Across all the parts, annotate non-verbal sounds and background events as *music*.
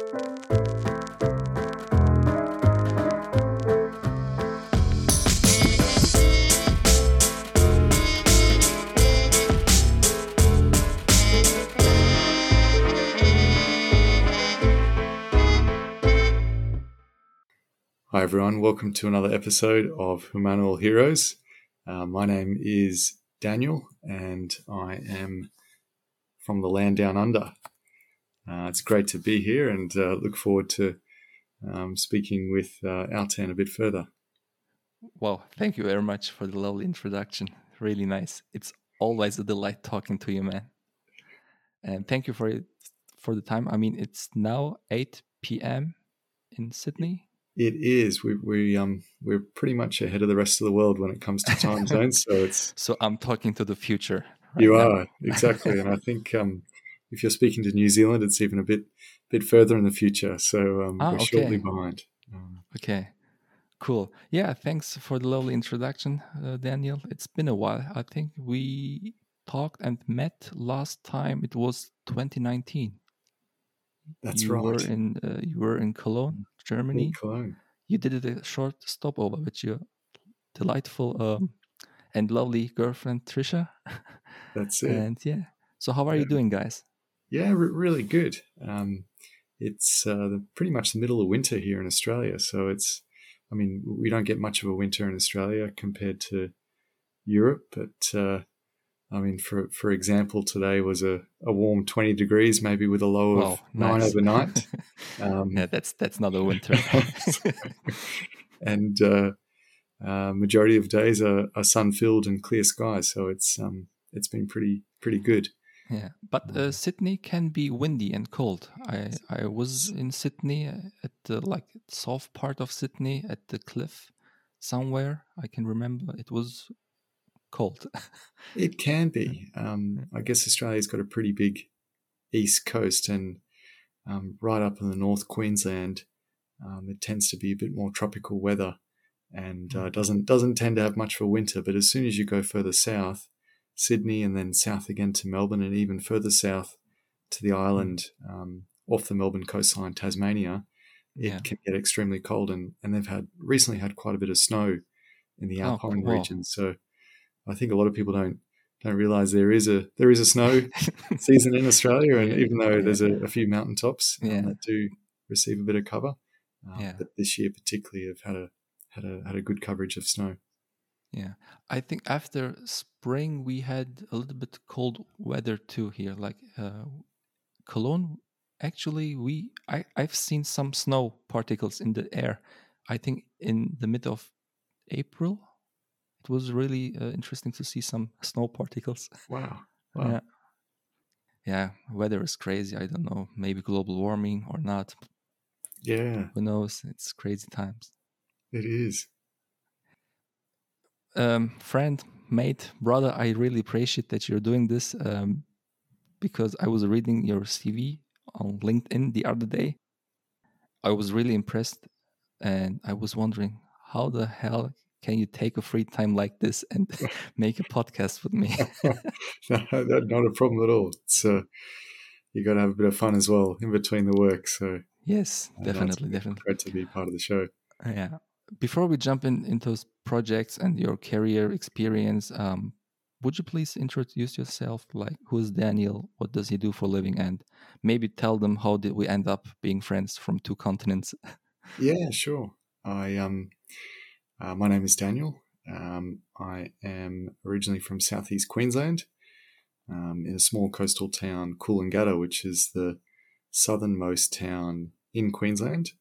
Hi, everyone. Welcome to another episode of Humanimal Heroes. Uh, my name is Daniel, and I am from the land down under. Uh, it's great to be here and uh, look forward to um, speaking with uh, Altan a bit further. Well, thank you very much for the lovely introduction. Really nice. It's always a delight talking to you, man. And thank you for it, for the time. I mean, it's now 8 p.m. in Sydney. It is. We we um we're pretty much ahead of the rest of the world when it comes to time *laughs* zones. So it's so I'm talking to the future. Right you now. are exactly, and I think um if you're speaking to New Zealand, it's even a bit bit further in the future. So um, Ah, we're okay. shortly behind. Um, Okay, cool. Yeah, thanks for the lovely introduction, uh, Daniel. It's been a while. I think we talked and met last time. It was 2019. that's you right. Were in uh, you were in Cologne, Germany. In Cologne. You did a short stopover with your delightful um, and lovely girlfriend Trisha. That's *laughs* it. And yeah, so how are you doing, guys? Yeah, re- really good. Um, it's uh, the, pretty much the middle of winter here in Australia, so it's. I mean, we don't get much of a winter in Australia compared to Europe, but uh, I mean, for for example, today was a, a warm twenty degrees, maybe with a low of nine nice. overnight. *laughs* Um, yeah, that's that's not a winter. *laughs* and uh, uh, majority of days are, are sun filled and clear skies, so it's um, it's been pretty pretty good. Yeah, but uh, Sydney can be windy and cold. I I was in Sydney uh, at the like south part of Sydney at the cliff somewhere. I can remember it was cold. *laughs* It can be. Um, I guess Australia's got a pretty big east coast, and um, right up in the North Queensland, um, it tends to be a bit more tropical weather, and uh, doesn't doesn't tend to have much for winter. But as soon as you go further south, Sydney, and then south again to Melbourne, and even further south to the island um, off the Melbourne coastline, Tasmania, it Yeah. can get extremely cold. And, and they've had recently had quite a bit of snow in the Oh, Alpine cool. region. So I think a lot of people don't don't realize there is a there is a snow *laughs* season in Australia, and even though there's a, a few mountaintops um, Yeah. that do receive a bit of cover, um, Yeah. but this year particularly have had a had a had a good coverage of snow. Yeah, I think after spring we had a little bit cold weather too here. Like uh, Cologne, actually, we I I've seen some snow particles in the air. I think in the mid of April, it was really uh, interesting to see some snow particles. *laughs* Wow, wow. Yeah, yeah, weather is crazy. I don't know, maybe global warming or not. yeah, Who knows? It's crazy times. it is. Um, friend, mate, brother, I really appreciate that you're doing this um, because I was reading your CV on LinkedIn the other day. I was really impressed and I was wondering how the hell can you take a free time like this and *laughs* make a podcast with me? *laughs* *laughs* no, not a problem at all. It's uh, you got to have a bit of fun as well in between the work. So yes, uh, definitely, definitely. great to be part of the show. Yeah. Before we jump in into those projects and your career experience, um, would you please introduce yourself? Like, who is Daniel? What does he do for a living? And maybe tell them how did we end up being friends from two continents? *laughs* Yeah, sure. I um, uh, my name is Daniel. Um, I am originally from southeast Queensland, um, in a small coastal town, Coolangatta, which is the southernmost town in Queensland.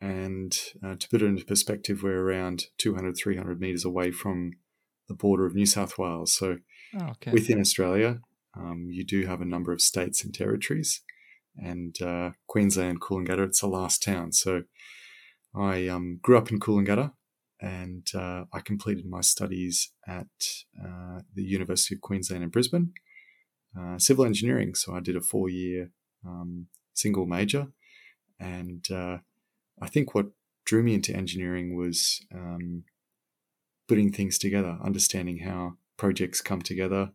And uh, to put it into perspective, we're around 200, 300 meters away from the border of New South Wales. So Oh, okay. within Australia, um, you do have a number of states and territories, and uh, Queensland, Coolangatta, it's the last town. So I um, grew up in Coolangatta, and uh, I completed my studies at uh, the University of Queensland in Brisbane, uh, civil engineering. So I did a four-year um, single major, and uh, I think what drew me into engineering was um, putting things together, understanding how projects come together,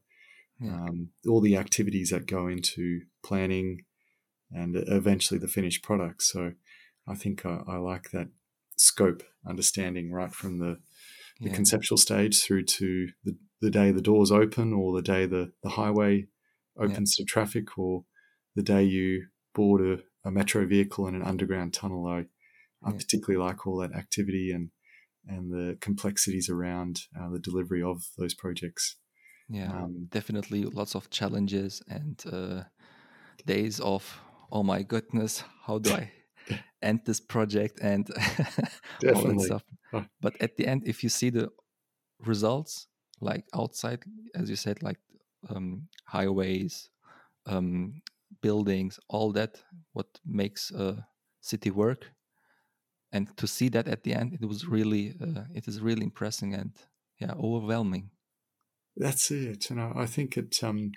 Yeah. um, all the activities that go into planning and eventually the finished product. So I think I, I like that scope understanding right from the, the yeah. conceptual stage through to the, the day the doors open or the day the, the highway opens yeah. to traffic or the day you board a, a metro vehicle in an underground tunnel. I, I yeah. particularly like all that activity and and the complexities around uh, the delivery of those projects. Yeah, um, definitely lots of challenges and uh, days of oh my goodness, how do I *laughs* end this project and *laughs* all that stuff. But at the end, if you see the results, like outside, as you said, like um, highways, um, buildings, all that, what makes a city work, and to see that at the end, it was really, uh, it is really impressing and yeah, overwhelming. That's it, and I, I think it. Um,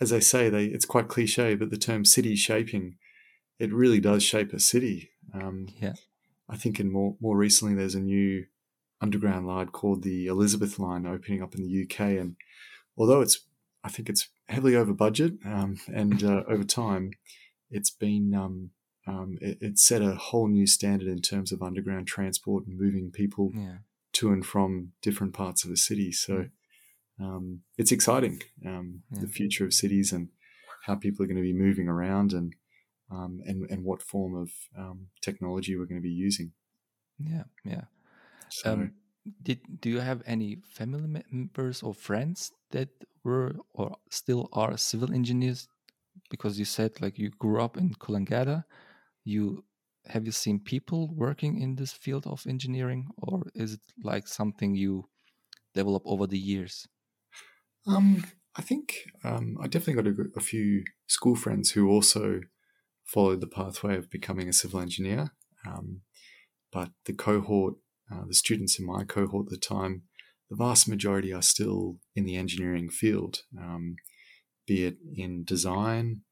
as they say, they it's quite cliche, but the term city shaping, it really does shape a city. Um, yeah, I think in more more recently, there's a new underground line called the Elizabeth Line opening up in the UK, and although it's I think it's heavily over budget um, and uh, over time, it's been um, um, it, it, set a whole new standard in terms of underground transport and moving people yeah. to and from different parts of a city. So um, it's exciting, um, yeah. the future of cities and how people are going to be moving around and um, and and what form of um, technology we're going to be using. Yeah, yeah. So, um, did do you have any family members or friends that were or still are civil engineers? Because you said like you grew up in Coolangatta. You have you seen people working in this field of engineering, or is it like something you develop over the years? Um, I think um, I definitely got a, a, few school friends who also followed the pathway of becoming a civil engineer. Um, but the cohort, uh, the students in my cohort at the time, the vast majority are still in the engineering field, um, be it in design,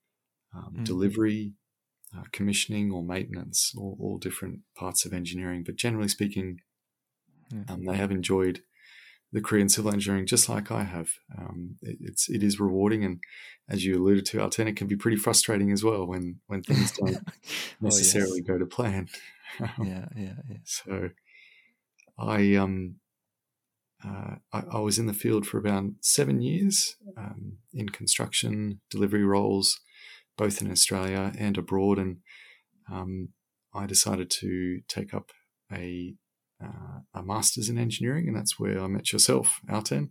mm. delivery, uh, commissioning, or maintenance, all, all, different parts of engineering. But generally speaking, mm. they have enjoyed the career in civil engineering, just like I have. Um, it, it's it is rewarding, and as you alluded to, Altan, it can be pretty frustrating as well when when *laughs* things don't necessarily oh, yes. go to plan. *laughs* yeah, yeah, yeah. So, I um, uh, I, I, was in the field for about seven years um, in construction delivery roles, both in Australia and abroad, and um, I decided to take up a uh, a master's in engineering, and that's where I met yourself, Altan,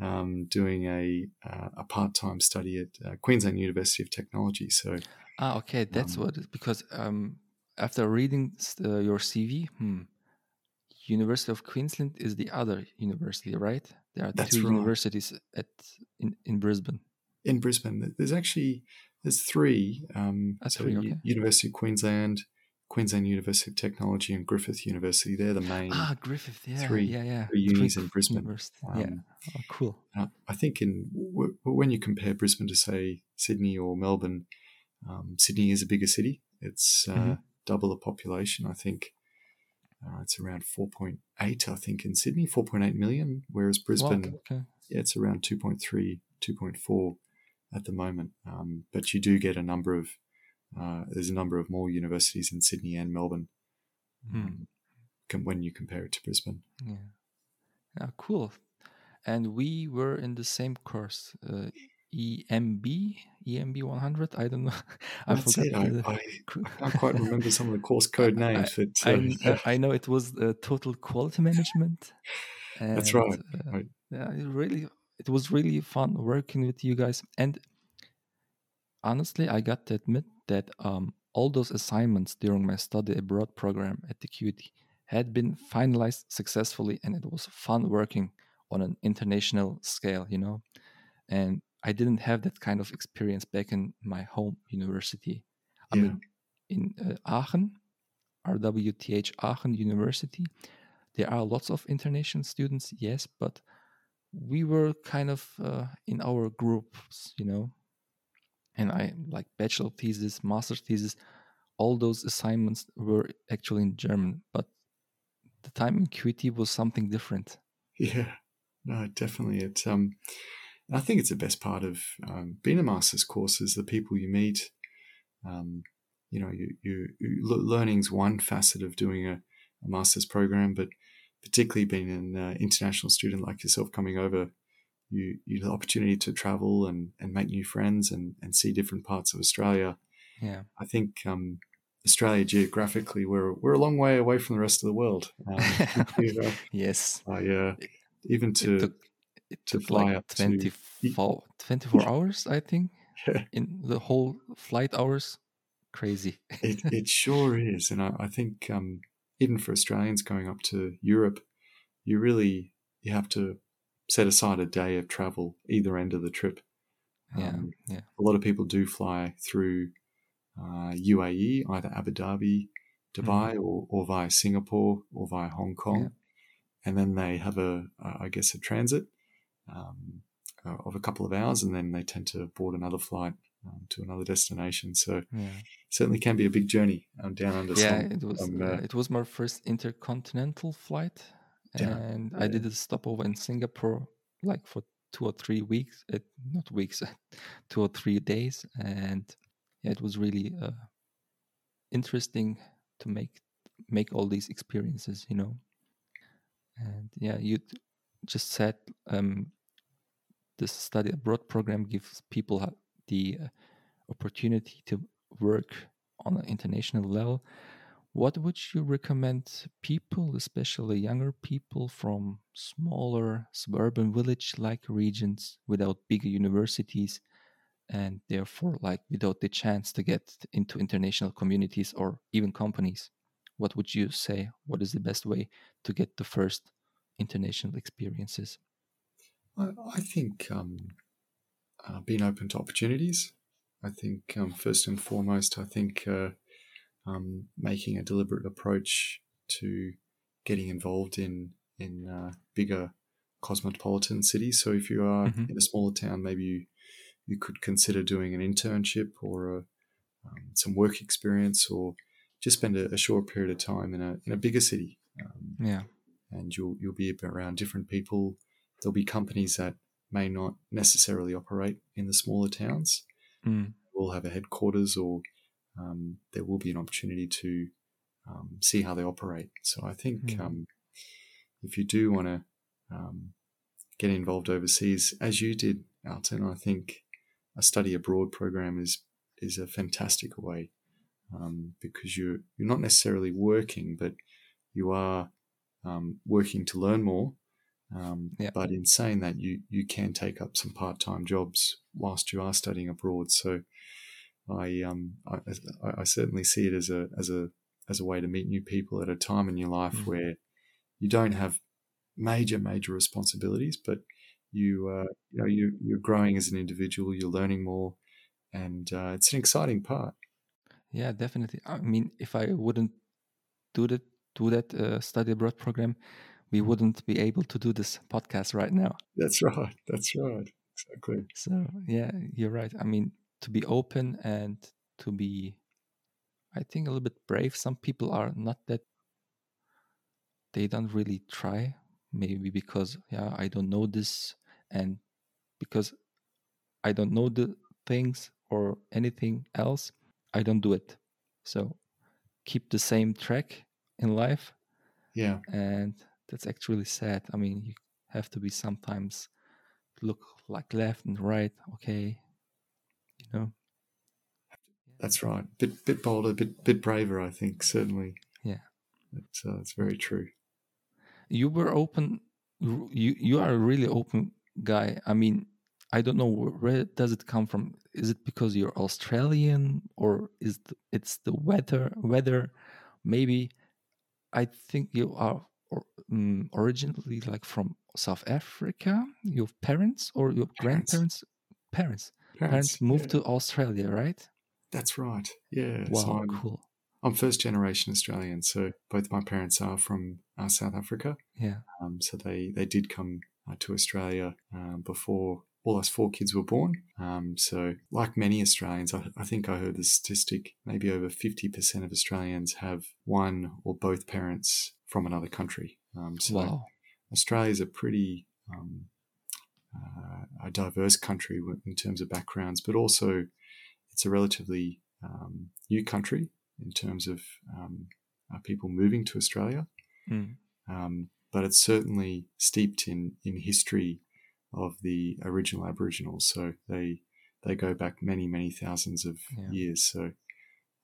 um, doing a uh, a part time study at uh, Queensland University of Technology. So, ah, okay, that's um, what because um, after reading uh, your CV, hmm, University of Queensland is the other university, right? There are two right. universities at in, in Brisbane. In Brisbane, there's actually there's three. Um, That's three. Okay. University of Queensland, Queensland University of Technology and Griffith University. They're the main ah Griffith, yeah, three, yeah, yeah. Three unis in Brisbane. Um, yeah, oh, cool. Uh, I think in w- when you compare Brisbane to say Sydney or Melbourne, um, Sydney is a bigger city. It's uh, mm-hmm. double the population. I think uh, it's around four point eight. I think in Sydney, four point eight million, whereas Brisbane, okay. yeah, it's around 2.3, 2.4 at the moment. Um, but you do get a number of uh, there's a number of more universities in Sydney and Melbourne hmm. um, when you compare it to Brisbane. Yeah. yeah, cool. And we were in the same course, uh, EMB, EMB 100. I don't know. *laughs* I That's forgot. It. I, I, I, *laughs* can't quite remember some of the course code names. I, but, uh, I, *laughs* I, know it was uh, total quality management. And, That's right. Uh, right. Yeah, it really, it was really fun working with you guys. And honestly, I got to admit that um, all those assignments during my study abroad program at the QUT had been finalized successfully, and it was fun working on an international scale, you know. And I didn't have that kind of experience back in my home university. I yeah. mean, in uh, Aachen, RWTH Aachen University, there are lots of international students, yes, but we were kind of uh, in our groups, you know, and I like bachelor thesis, master thesis, all those assignments were actually in German, but the time in QUT was something different. Yeah, no, definitely. It um, I think it's the best part of um, being a master's course is the people you meet, Um, you know, you, you, you learning's one facet of doing a, a master's program, but particularly being an uh, international student like yourself coming over, you you the opportunity to travel and, and make new friends and, and see different parts of Australia. Yeah, I think um, Australia geographically we're we're a long way away from the rest of the world. *laughs* Um, you know, yes, I, uh, even to it took, it to took fly like up to 24, 24 *laughs* hours, I think, in the whole flight hours. Crazy. it, it sure is, and I, I think um, even for Australians going up to Europe, you really you have to set aside a day of travel either end of the trip. Yeah, um, yeah. A lot of people do fly through uh, UAE, either Abu Dhabi, Dubai, mm-hmm. or, or via Singapore or via Hong Kong, yeah. and then they have a, I guess, a transit um, uh, of a couple of hours, and then they tend to board another flight um, to another destination. So yeah. certainly can be a big journey um, down under. Yeah, it was. Um, uh, it was my first intercontinental flight, and yeah. I did a stopover in Singapore, like for two or three weeks. Uh, not weeks, *laughs* two or three days, and yeah, it was really uh, interesting to make make all these experiences. You know, and yeah, you just said um, the study abroad program gives people the uh, opportunity to work on an international level. What would you recommend people, especially younger people from smaller suburban village like regions without bigger universities and therefore like without the chance to get into international communities or even companies? What would you say? What is the best way to get the first international experiences? I, I think um, uh, being open to opportunities. I think um, first and foremost, I think uh, um, making a deliberate approach to getting involved in in uh, bigger cosmopolitan cities. So if you are mm-hmm. in a smaller town, maybe you you could consider doing an internship or a, um, some work experience, or just spend a, a, short period of time in a in a bigger city. Um, yeah, and you'll you'll be around different people. There'll be companies that may not necessarily operate in the smaller towns. Mm. Will have a headquarters, or um, there will be an opportunity to um, see how they operate. So I think mm. um, if you do want to um, get involved overseas, as you did, Altan, I think a study abroad program is is a fantastic way um, because you're you're not necessarily working, but you are um, working to learn more um, yeah. But in saying that, you you can take up some part time jobs whilst you are studying abroad. So I um I, I, certainly see it as a as a as a way to meet new people at a time in your life mm-hmm. where you don't have major major responsibilities, but you uh, you know you you're growing as an individual. You're learning more, and uh, it's an exciting part. Yeah, definitely. I mean, if I wouldn't do that do that uh, study abroad program, we wouldn't be able to do this podcast right now. That's right. That's right. Exactly. So, yeah, you're right. I mean, to be open and to be, I think, a little bit brave. Some people are not that, they don't really try. Maybe because, yeah, I don't know this. And because I don't know the things or anything else, I don't do it. So, keep the same track in life. Yeah. And that's actually sad. I mean, you have to be sometimes look like left and right. Okay, you know. That's right. Bit bit bolder, bit bit braver. I think certainly. Yeah, it's uh, that's very true. You were open. You you are a really open guy. I mean, I don't know where does it come from. Is it because you're Australian, or is the, it's the weather? Weather, maybe. I think you are or, um, originally like from South Africa? Your parents or your parents. grandparents? Parents. Parents, parents moved yeah. to Australia, right? That's right. Yeah. Wow, so I'm, cool. I'm first generation Australian, so both my parents are from uh, South Africa. Yeah. Um, so they they did come uh, to Australia um, before all us four kids were born. Um, so, like many Australians, I, I, think I heard the statistic maybe over 50% of Australians have one or both parents from another country. Um, so wow. Australia is a pretty um, uh, a diverse country in terms of backgrounds, but also it's a relatively um, new country in terms of um, people moving to Australia, mm. but it's certainly steeped in in history of the original Aboriginals. So they they go back many many thousands of yeah. years. So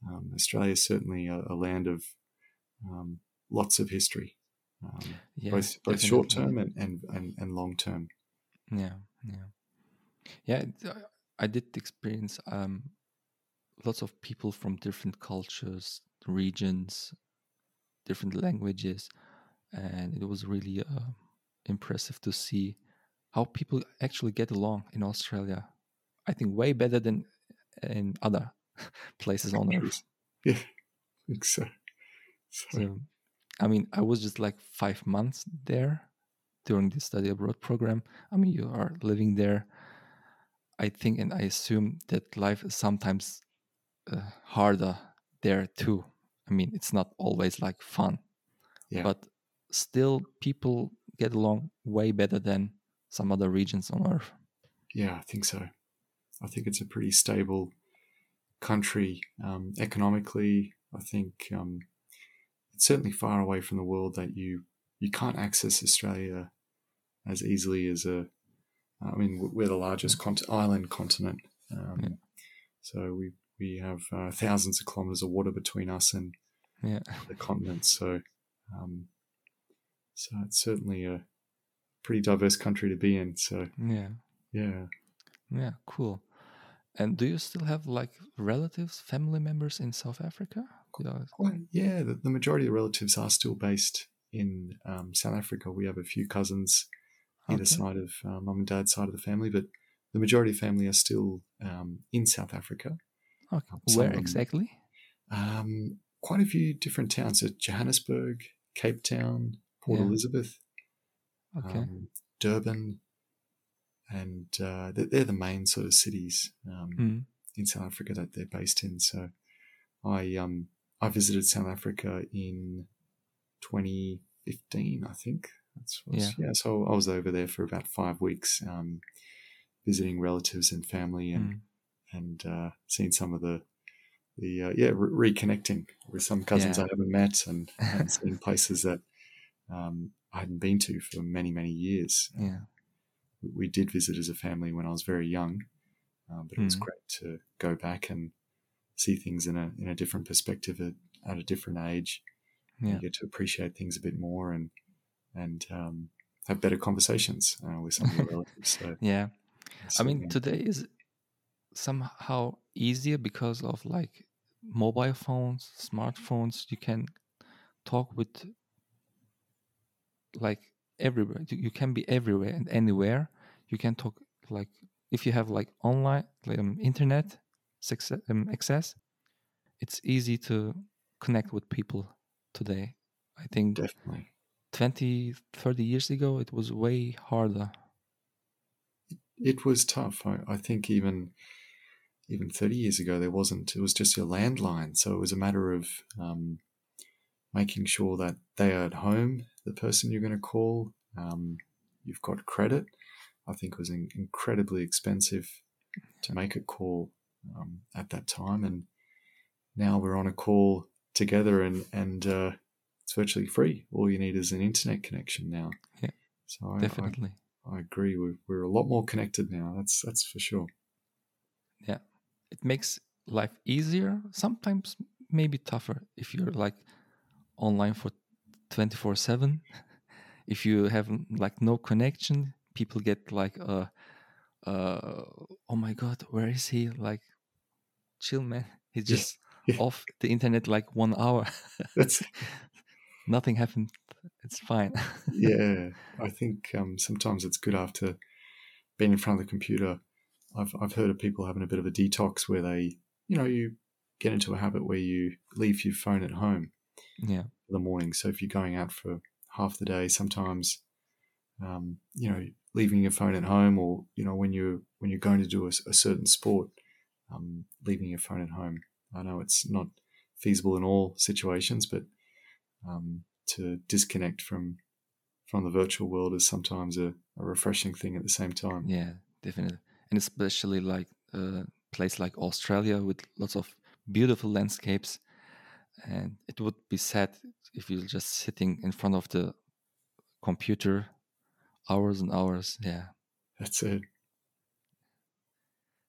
um, Australia is certainly a, a land of um, lots of history, um, yeah, both both short term and, and, and, and long term. Yeah, yeah, yeah. I did experience um, lots of people from different cultures, regions, different languages, and it was really uh, impressive to see how people actually get along in Australia. I think way better than in other *laughs* places on earth. Yeah, *laughs* I think so. So, I mean, I was just like five months there during the study abroad program. I mean, you are living there. I think and I assume that life is sometimes uh, harder there too. I mean, it's not always like fun, yeah. but still, people get along way better than some other regions on Earth. Yeah, I think so. I think it's a pretty stable country um, economically. I think um, it's certainly far away from the world that you you can't access Australia as easily as a. I mean, we're the largest cont- island continent, um, yeah. so we we have uh, thousands of kilometers of water between us and yeah. the continent. So, um, so it's certainly a pretty diverse country to be in. So, yeah, yeah, yeah, cool. And do you still have like relatives, family members in South Africa? Yeah, the, the, majority of relatives are still based in um, South Africa. We have a few cousins either okay. side of uh, mum and dad's side of the family, but the majority of family are still um, in South Africa. Okay. Where exactly? Um, quite a few different towns. So Johannesburg, Cape Town, Port yeah. Elizabeth, okay. Um, Durban, and uh, they're, they're, the main sort of cities um, mm. in South Africa that they're based in. So I um I visited South Africa in 2015, I think. That's was, yeah. yeah. So I was over there for about five weeks, um, visiting relatives and family, and mm. and uh, seeing some of the the uh, yeah re- reconnecting with some cousins yeah. I haven't met, and, *laughs* and seeing places that um, I hadn't been to for many many years. Yeah we did visit as a family when I was very young, um, but it was mm. great to go back and see things in a in a different perspective at, at a different age. Yeah. You get to appreciate things a bit more and and um, have better conversations uh, with some of your *laughs* relatives. So, yeah, so, I mean, yeah. today is somehow easier because of like mobile phones, smartphones. You can talk with like everywhere. You can be everywhere and anywhere. You can talk like if you have like online um, internet success, um, access, it's easy to connect with people today. I think definitely 20, 30 years ago, it was way harder. It was tough. I, I think even even 30 years ago, there wasn't. It was just your landline. So it was a matter of um, making sure that they are at home, the person you're going to call. Um, you've got credit. I think it was in, incredibly expensive to make a call um, at that time, and now we're on a call together, and and uh, it's virtually free. All you need is an internet connection now. Yeah, so I, definitely. I, I agree. We're, we're a lot more connected now. That's that's for sure. Yeah, it makes life easier. Sometimes maybe tougher if you're like online for 24 7 *laughs* if you have like no connection people get like uh uh oh my god where is he like chill man. *laughs* He's just yeah. off the internet like one hour. *laughs* That's nothing happened. It's fine. *laughs* Yeah. I think um sometimes it's good after being in front of the computer. I've i've heard of people having a bit of a detox where they you know you get into a habit where you leave your phone at home yeah. the morning. So if you're going out for half the day, sometimes um, you know leaving your phone at home, or you know when you're when you're going to do a, a certain sport, um, leaving your phone at home. I know it's not feasible in all situations, but um, to disconnect from from the virtual world is sometimes a, a, refreshing thing at the same time. Yeah, definitely, and especially like a place like Australia with lots of beautiful landscapes, and it would be sad if you're just sitting in front of the computer hours and hours. Yeah, that's it.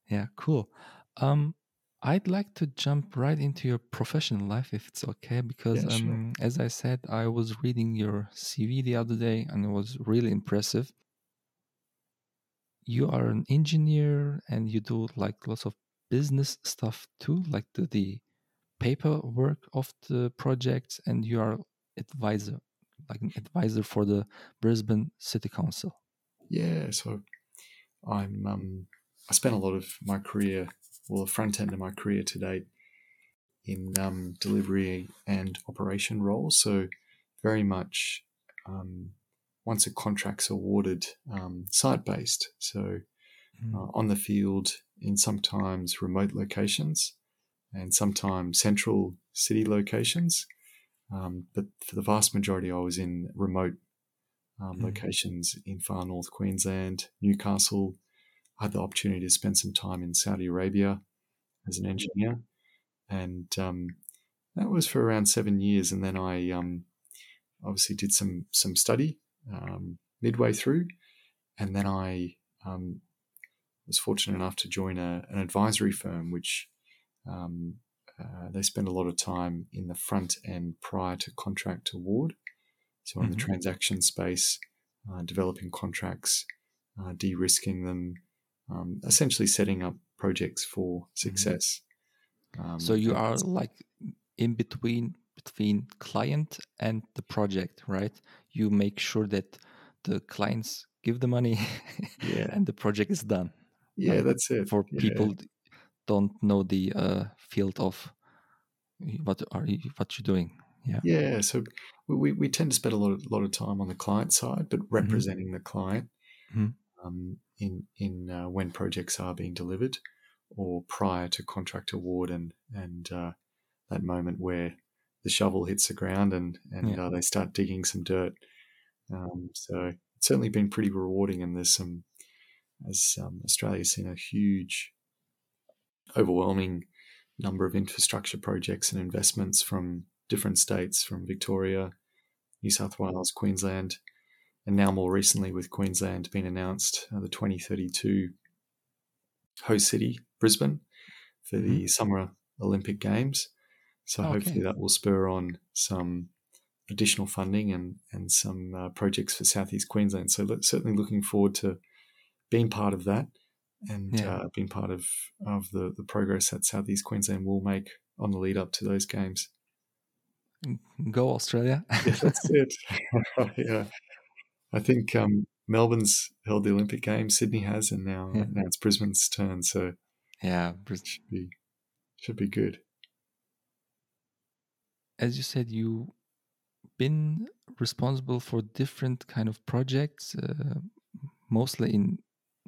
Yeah, cool. Um, I'd like to jump right into your professional life if it's okay, because Yeah, sure. um, as I said, I was reading your CV the other day and it was really impressive. You are an engineer and you do like lots of business stuff too, like the, the paperwork of the projects, and you are advisor, like an advisor for the Brisbane City Council. Yeah, so I'm um, I spent a lot of my career, well, the front end of my career to date, in um, delivery and operation roles. So very much um, once a contract's awarded, um, site based. So Mm. uh, on the field in sometimes remote locations and sometimes central city locations. Um, but for the vast majority, I was in remote um, Mm. locations in far north Queensland, Newcastle. I had the opportunity to spend some time in Saudi Arabia as an engineer, and um, that was for around seven years. And then I um, obviously did some some study um, midway through, and then I um, was fortunate enough to join a, an advisory firm, which um, uh, they spend a lot of time in the front end prior to contract award. So in the Mhm. transaction space, uh, developing contracts, uh, de-risking them, um, essentially setting up projects for success. Um, So you are like in between between client and the project, right? You make sure that the clients give the money *laughs* Yeah. and the project is done. yeah, that's it. For Yeah. people don't know the uh, field of what are you what you're doing. Yeah. Yeah, so we, we, tend to spend a lot of lot of time on the client side, but representing the client Mhm. um, in in uh, when projects are being delivered or prior to contract award and and uh, that moment where the shovel hits the ground and and Yeah. uh, they start digging some dirt. Um, so it's certainly been pretty rewarding, and there's some as um, Australia's seen a huge, overwhelming number of infrastructure projects and investments from different states, from Victoria, New South Wales, Queensland, and now more recently with Queensland being announced, uh, the 2032 host city, Brisbane, for the Summer Olympic Games. So Okay. hopefully that will spur on some additional funding and and some uh, projects for Southeast Queensland. So look, certainly looking forward to being part of that and Yeah. uh, being part of of the the progress that Southeast Queensland will make on the lead up to those games. Go Australia. Yeah, that's *laughs* it. *laughs* yeah, I think um, Melbourne's held the Olympic Games, Sydney has, and now Yeah. now it's Brisbane's turn. So yeah. Bris- it should be should be good. As you said, you've been responsible for different kind of projects, uh, mostly in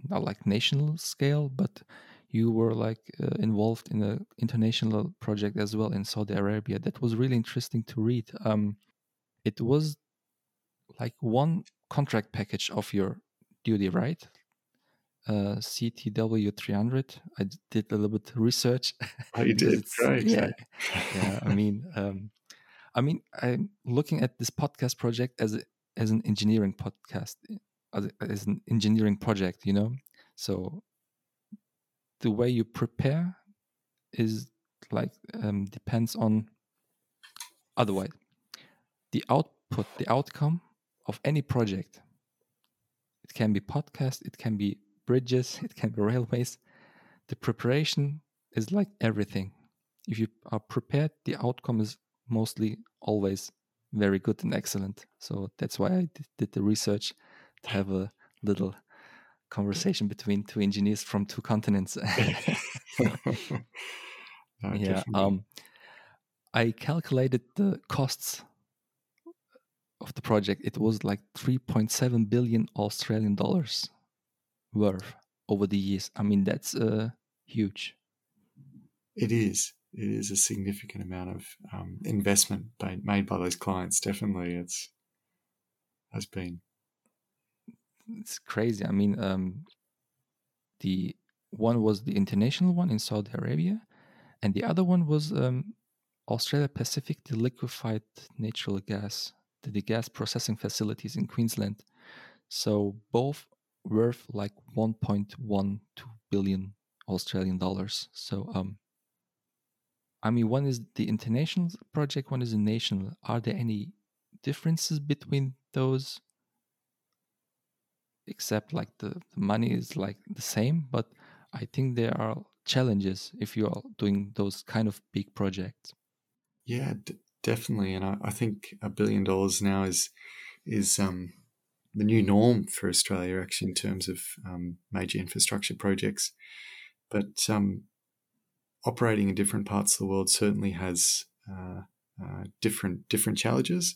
not like national scale, but you were like uh, involved in an international project as well in Saudi Arabia. That was really interesting to read. Um, it was like one contract package of your duty, right? Uh, CTW 300. I did a little bit research. *laughs* Oh, you because did great. Yeah, yeah. I mean, um, I mean, I'm looking at this podcast project as a, as an engineering podcast, as, a- as an engineering project. You know, so the way you prepare is like um, depends on otherwise the output, the outcome of any project. It can be podcast, it can be bridges, *laughs* it can be railways. The preparation is like everything. If you are prepared, the outcome is mostly always very good and excellent. So that's why I did, the research to have a little conversation between two engineers from two continents. *laughs* *laughs* No, yeah. Um, I calculated the costs of the project. It was like 3.7 billion Australian dollars worth over the years. I mean, that's uh, huge. It is. It is a significant amount of um, investment made by those clients. Definitely, it's has been. It's crazy. I mean, um, the one was the international one in Saudi Arabia, and the other one was um, Australia Pacific, the liquefied natural gas, the, the gas processing facilities in Queensland. So both worth like 1.12 billion Australian dollars. So um, I mean, one is the international project, one is a national. Are there any differences between those? Except like the, the money is like the same, but I think there are challenges if you are doing those kind of big projects. Yeah, definitely, and I, I, think a billion dollars now is is um, the new norm for Australia, actually, in terms of um, major infrastructure projects. But um, operating in different parts of the world certainly has uh, uh, different different challenges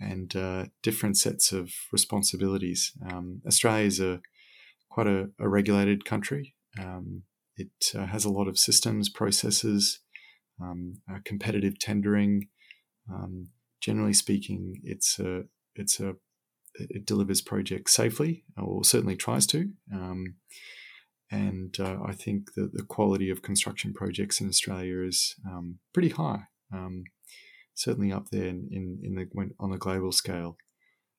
and uh, different sets of responsibilities. Um, Australia is a quite a, a regulated country. Um, it uh, has a lot of systems, processes, um, competitive tendering. Um, generally speaking, it's a it's a it delivers projects safely, or certainly tries to. Um, and uh, I think that the quality of construction projects in Australia is um, pretty high, um, certainly up there in, in, in, the on a global scale.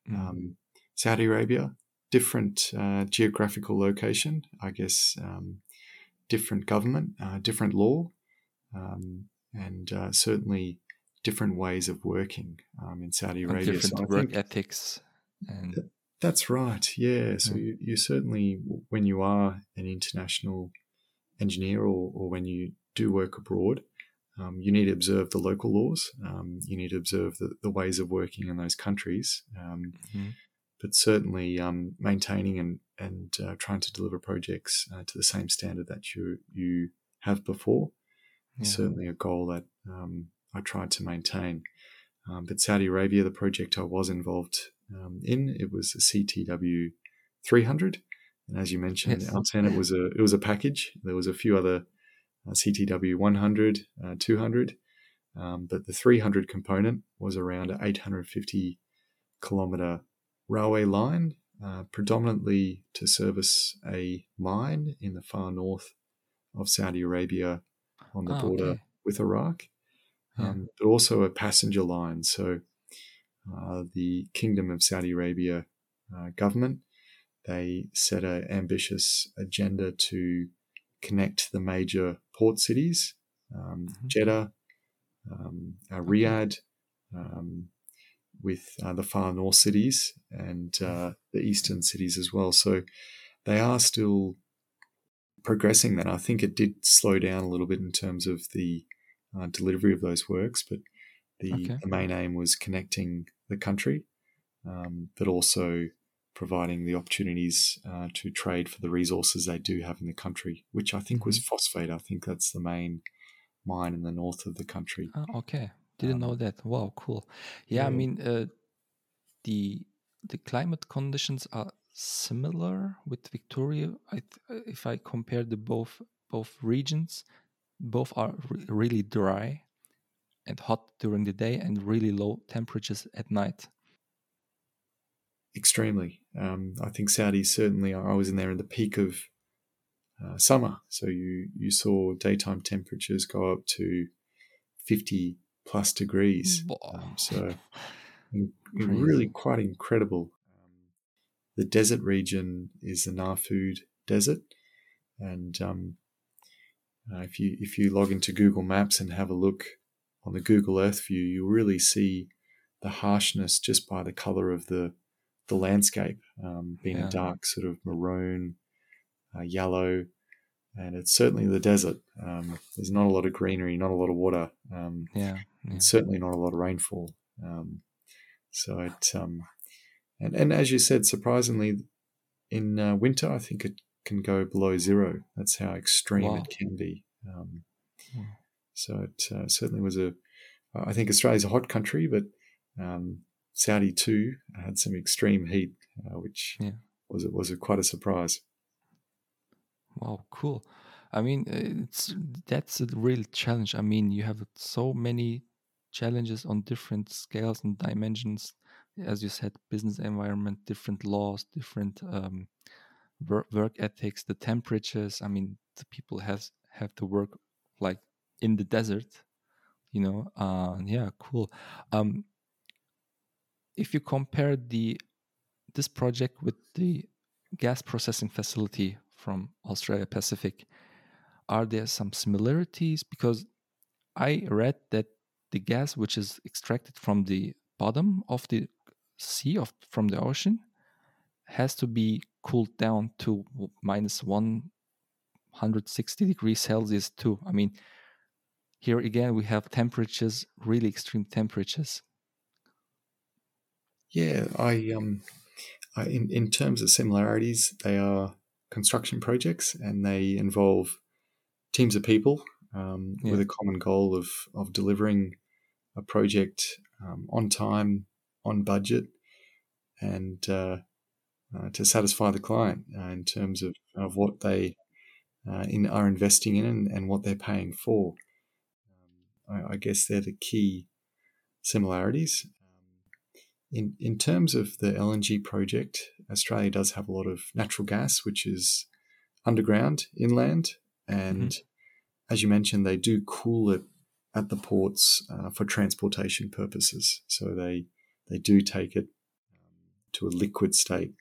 Mm. Um, Saudi Arabia, different uh, geographical location, I guess, um, different government, uh, different law, um, and uh, certainly different ways of working um, in Saudi Arabia. And different so work ethics and that's right. Yeah. So you, you, certainly, when you are an international engineer or, or when you do work abroad, um, you need to observe the local laws. Um, you need to observe the, the, ways of working in those countries. Um, mm-hmm. But certainly, um, maintaining and and uh, trying to deliver projects uh, to the same standard that you you have before yeah. is certainly a goal that um, I tried to maintain. Um, but Saudi Arabia, the project I was involved um, in. It was a CTW 300, and as you mentioned, yes. Altan, it was a it was a package. There was a few other uh, CTW 100, uh, 200, um, but the 300 component was around an 850 kilometer railway line, uh, predominantly to service a mine in the far north of Saudi Arabia on the oh, border okay. with Iraq, um, but also a passenger line. So uh, the Kingdom of Saudi Arabia uh, government. They set an ambitious agenda to connect the major port cities, um, mm-hmm. Jeddah, um, uh, Riyadh, um, with uh, the far north cities and uh, the eastern cities as well. So they are still progressing that. I think it did slow down a little bit in terms of the uh, delivery of those works, but the, okay. the main aim was connecting the country, um, but also providing the opportunities uh, to trade for the resources they do have in the country, which I think was mm-hmm. phosphate. I think that's the main mine in the north of the country. Oh, okay, didn't um, know that. Wow, cool. Yeah, yeah. I mean, uh, the the climate conditions are similar with Victoria. I, if I compare the both both regions, both are re- really dry and hot during the day and really low temperatures at night. Extremely. Um, I think Saudi certainly, I was in there in the peak of uh, summer. So you, you saw daytime temperatures go up to 50 plus degrees. Um, so *laughs* really quite incredible. Um, the desert region is the Nafud Desert. And um, uh, if you if you log into Google Maps and have a look on the Google Earth view, you'll really see the harshness just by the color of the the landscape, um, being yeah. a dark sort of maroon, uh, yellow, and it's certainly the desert. Um, there's not a lot of greenery, not a lot of water, um, yeah, yeah. certainly not a lot of rainfall. Um, so it, um, and and as you said, surprisingly, in uh, winter, I think it can go below zero. That's how extreme wow. it can be. Um, so it uh, certainly was a. I think Australia's a hot country, but um, Saudi too had some extreme heat, uh, which yeah. was was a, quite a surprise. Wow, cool. I mean, it's that's a real challenge. I mean, you have so many challenges on different scales and dimensions. As you said, business environment, different laws, different um, work, work ethics, the temperatures. I mean, the people have have to work like in the desert. You know, uh, yeah, cool. Um, if you compare the this project with the gas processing facility from Australia Pacific, are there some similarities? Because I read that the gas which is extracted from the bottom of the sea of from the ocean has to be cooled down to minus 160 degrees Celsius too. I mean, here again we have temperatures, really extreme temperatures. Yeah, I um, I, in in terms of similarities, they are construction projects and they involve teams of people um, yeah. with a common goal of of delivering a project um, on time, on budget, and uh, uh, to satisfy the client uh, in terms of, of what they uh, in, are investing in and, and, what they're paying for. Um, I, I, guess they're the key similarities. Um, in, in terms of the LNG project, Australia does have a lot of natural gas, which is underground, inland, and mm-hmm. as you mentioned, they do cool it at the ports uh, for transportation purposes. So they they do take it um, to a liquid state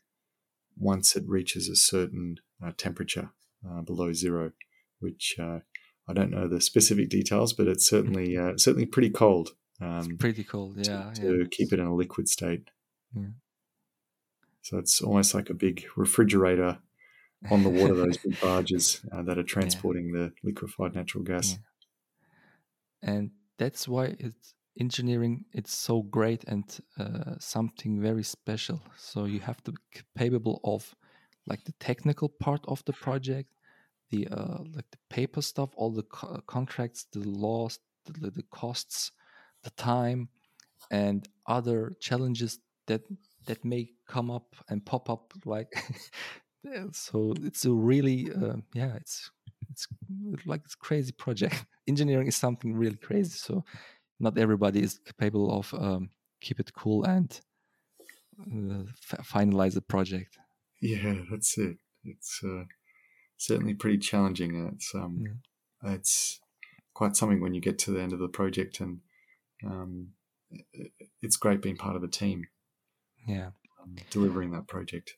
once it reaches a certain uh, temperature uh, below zero, which uh, I don't know the specific details, but it's certainly uh, certainly pretty cold. Um, pretty cold, yeah. To, to yeah. keep it in a liquid state. Yeah. So it's almost like a big refrigerator on the water. those big *laughs* barges uh, that are transporting yeah. the liquefied natural gas. And that's why it's engineering it's so great and uh, something very special. So you have to be capable of like the technical part of the project the uh, like the paper stuff all the co- contracts the laws the, the costs the time and other challenges that that may come up and pop up like *laughs* so it's a really uh, yeah it's it's like it's crazy project. *laughs* Engineering is something really crazy so not everybody is capable of um, keep it cool and uh, finalize the project. Yeah, that's it. It's uh, certainly pretty challenging. It's um, yeah. it's quite something when you get to the end of the project, and um, it's great being part of a team. Yeah, um, delivering that project.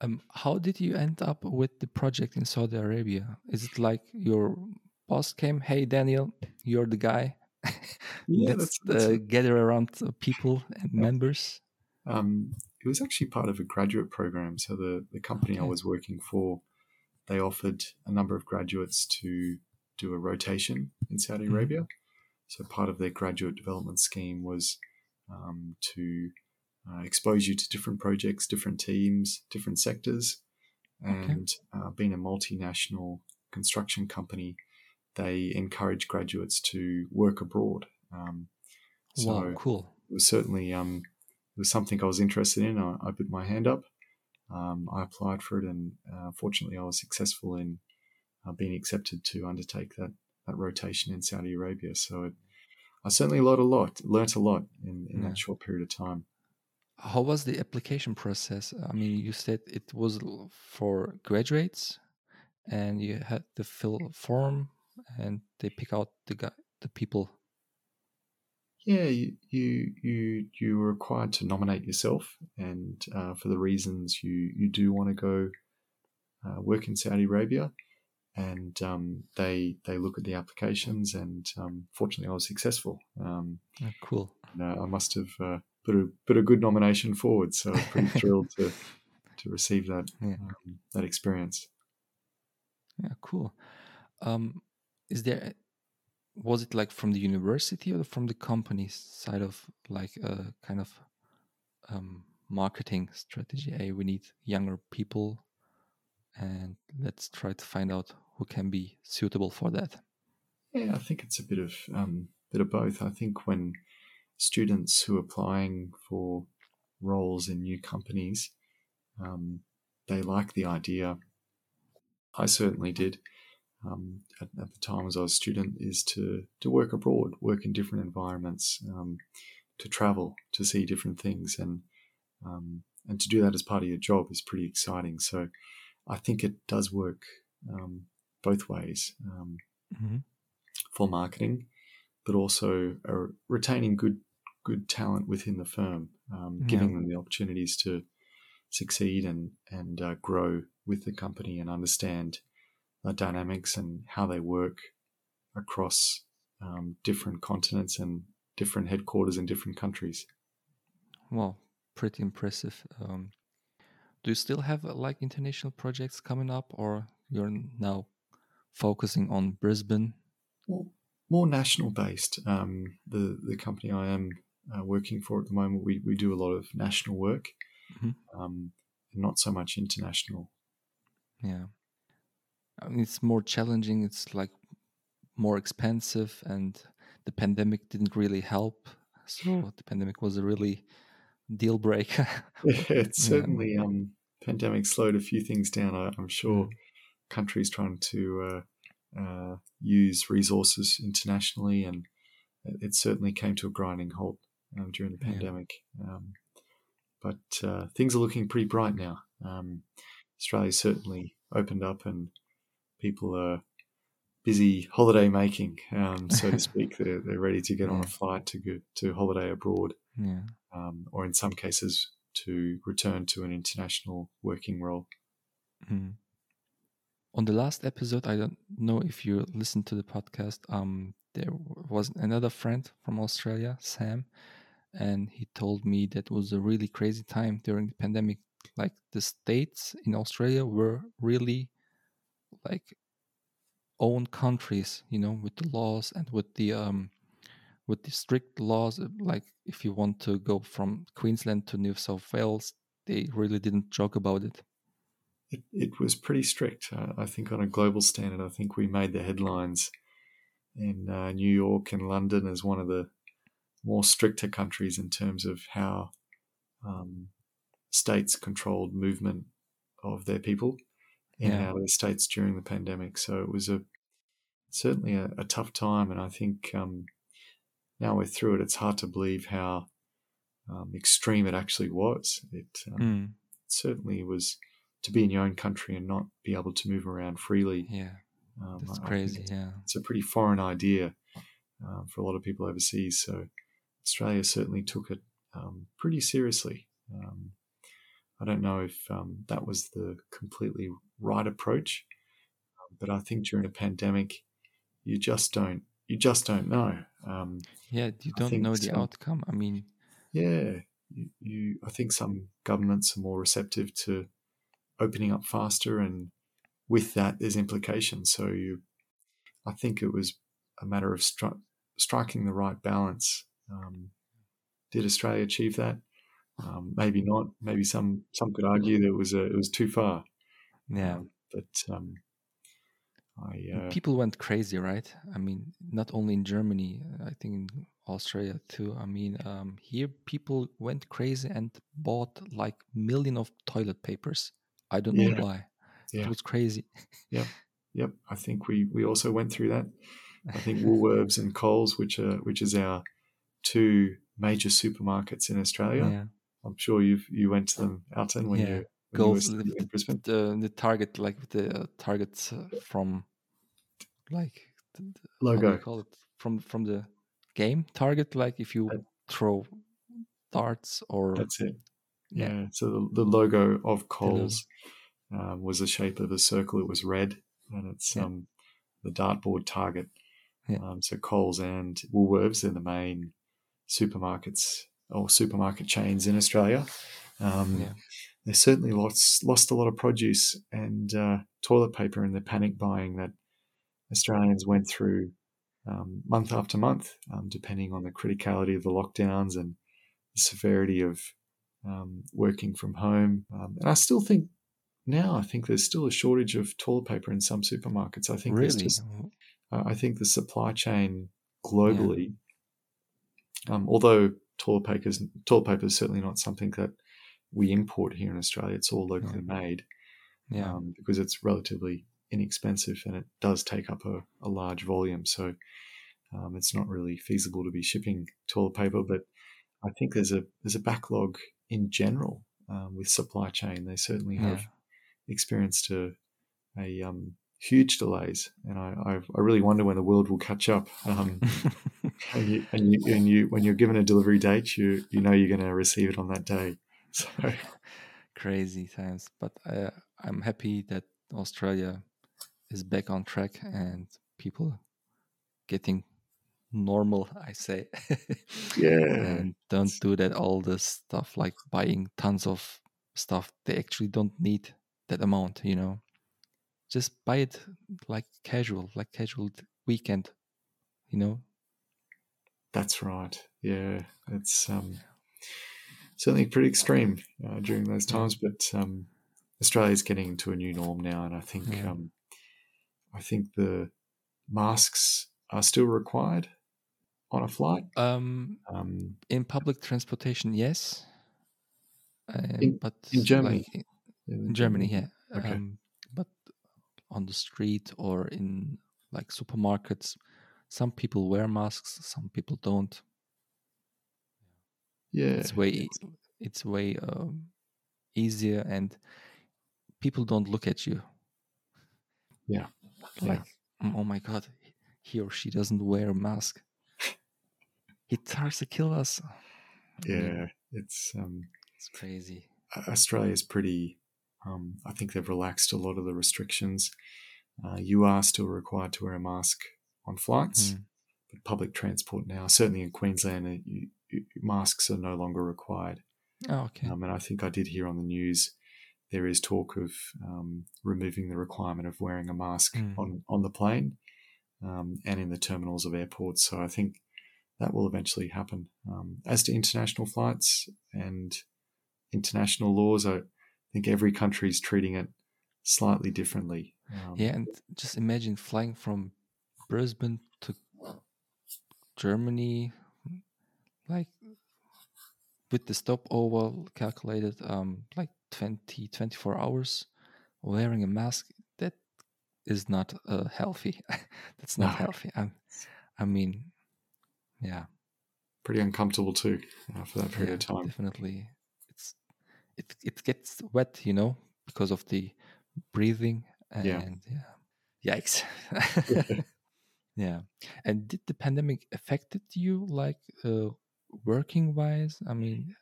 Um, how did you end up with the project in Saudi Arabia? Is it like your boss came, "Hey, Daniel, you're the guy. *laughs* yeah, let's, let's uh, gather around people and members. Um, it was actually part of a graduate program. So the the company okay. I was working for, they offered a number of graduates to do a rotation in Saudi mm-hmm. Arabia. So part of their graduate development scheme was um, to uh, expose you to different projects, different teams, different sectors, and okay. uh, being a multinational construction company they encourage graduates to work abroad. Um, so wow, cool. It was certainly um, it was something I was interested in. I, I put my hand up. Um, I applied for it, and uh, fortunately, I was successful in uh, being accepted to undertake that that rotation in Saudi Arabia. So it, I certainly learned a lot, learnt a lot in, in yeah. that short period of time. How was the application process? I mean, you said it was for graduates, and you had to fill a form and they pick out the guy, the people. Yeah, you you you you're required to nominate yourself, and uh, for the reasons you you do want to go uh, work in Saudi Arabia, and um, they they look at the applications, and um, fortunately, I was successful. Um, oh, cool. I must have uh, put a put a good nomination forward, so I'm pretty *laughs* thrilled to to receive that yeah. Um, that experience. Yeah, cool. Um, is there was it like from the university or from the company side of like a kind of um, marketing strategy? Hey we need younger people and let's try to find out who can be suitable for that. Yeah i think it's a bit of um, bit of both. I think when students who are applying for roles in new companies um, they like the idea. I certainly did um, at, at, the time as I was a student is to to work abroad, work in different environments, um, to travel, to see different things, and um, and to do that as part of your job is pretty exciting. So I think it does work um, both ways. Um, mm-hmm. for marketing, but also uh, retaining good good talent within the firm, um, Yeah. giving them the opportunities to succeed and and uh, grow with the company and understand dynamics and how they work across um, different continents and different headquarters in different countries. Well, pretty impressive. Um, do you still have uh, like international projects coming up, or you're now focusing on Brisbane? More, more national based. Um, the the company I am uh, working for at the moment, we, we do a lot of national work, Mhm. um, not so much international. Yeah. I mean, it's more challenging. It's like more expensive, and the pandemic didn't really help. So the pandemic was a really deal breaker. *laughs* *laughs* Yeah. certainly um, pandemic slowed a few things down. I, I'm sure Mm. countries trying to uh, uh, use resources internationally, and it, it certainly came to a grinding halt um, during the Yeah. pandemic. Um, but uh, things are looking pretty bright now. Um, Australia certainly opened up, and people are busy holiday making, um, so to speak. *laughs* They're, they're ready to get on a flight to go to holiday abroad Yeah. um, or in some cases to return to an international working role. Mm. On the last episode, I don't know if you listened to the podcast. Um, there was another friend from Australia, Sam, and he told me that was a really crazy time during the pandemic. Like the states in Australia were really like own countries, you know, with the laws and with the um with the strict laws. uh, Like if you want to go from Queensland to New South Wales, they really didn't joke about it. It, it was pretty strict. Uh, I think on a global standard, I think we made the headlines in uh, New York and London as one of the more stricter countries in terms of how um, states controlled movement of their people in and out of the states during the pandemic. So it was a certainly a, a tough time, and I think um, now we're through it. It's hard to believe how um, extreme it actually was. It um, Mm, certainly was to be in your own country and not be able to move around freely. yeah, Um, that's I- I crazy. it's, Yeah. it's a pretty foreign idea um, for a lot of people overseas. So Australia certainly took it um, pretty seriously. Um, I don't know if um, that was the completely right approach, um, but I think during a pandemic, you just don't you just don't know. Um, Yeah, you don't know the some- outcome. I mean, yeah, you, you, I think some governments are more receptive to opening up faster, and with that, there's implications. So you, I think it was a matter of stri- striking the right balance. Um, did Australia achieve that? Um, maybe not. Maybe some some could argue that it was a, it was too far. Yeah, Um, but um, I uh, people went crazy, right? I mean, not only in Germany, uh, I think in Australia too. I mean, um, here people went crazy and bought like million of toilet papers. I don't know why. Yeah. It was crazy. Yep, yep. I think we we also went through that. I think *laughs* Woolworths and Coles, which are which is our two major supermarkets in Australia. yeah, I'm sure you you went to them, Altan, when Yeah. you when you were Goals studying in Brisbane. the the target like the uh, targets uh, from like the, the- how do you Logo. call it from from the game target like if you throw darts or That's it. Yeah. Yeah. So the, the logo of Coles um, was the shape of a circle. It was red, and it's Yeah. um, the dartboard target. Yeah. Um, so Coles and Woolworths are the main supermarkets or supermarket chains in Australia. Um, Yeah. They certainly lost lost a lot of produce and uh, toilet paper in the panic buying that Australians went through um, month after month, um, depending on the criticality of the lockdowns and the severity of um, working from home. Um, and I still think now, I think there's still a shortage of toilet paper in some supermarkets. I think really just uh, I think the supply chain globally, um, although toilet paper is toilet paper is certainly not something that we import here in Australia. It's all locally made yeah um, because it's relatively inexpensive and it does take up a, a large volume. So um, it's not really feasible to be shipping toilet paper. But I think there's a there's a backlog in general um, with supply chain. They certainly have yeah experienced a, a um, huge delays, and I, I, I really wonder when the world will catch up. Um, *laughs* and, you, and, you, and you when you're given a delivery date, you you know you're going to receive it on that day. *laughs* So crazy times, but uh, I'm happy that Australia is back on track and people getting normal i say. *laughs* Yeah. And don't do that all this stuff like buying tons of stuff they actually don't need that amount you know? Just buy it like casual like casual weekend you know? That's right. Yeah it's um certainly pretty extreme uh, during those times but um australia's getting into a new norm now and i think yeah. um i think the masks are still required on a flight? Um, um, in public transportation, yes. Uh, in, but in Germany, like, in, in Germany, yeah. Okay. Um, but on the street or in like supermarkets, some people wear masks, some people don't. Yeah, it's way it's way um, easier, and people don't look at you. Yeah, like yeah. oh my god, he or she doesn't wear a mask he tries to kill us. Yeah, it's um, it's crazy. Australia's pretty. Um, I think they've relaxed a lot of the restrictions. Uh, you are still required to wear a mask on flights, mm. but public transport now, certainly in Queensland, uh, you, masks are no longer required. Oh, okay. Um, and I think I did hear on the news there is talk of um, removing the requirement of wearing a mask mm. on on the plane um, and in the terminals of airports. So I think that will eventually happen. Um, as to international flights and international laws, I think every country is treating it slightly differently. Um, yeah, and just imagine flying from Brisbane to Germany, like with the stopover calculated, um, like 20, 24 hours, wearing a mask. That is not uh, healthy. *laughs* That's not no. healthy. I, I mean, yeah pretty uncomfortable too uh, for that period yeah, of time definitely it's it, it gets wet you know because of the breathing and yeah, *laughs* yeah. yikes *laughs* yeah and did the pandemic affected you like uh, working wise i mean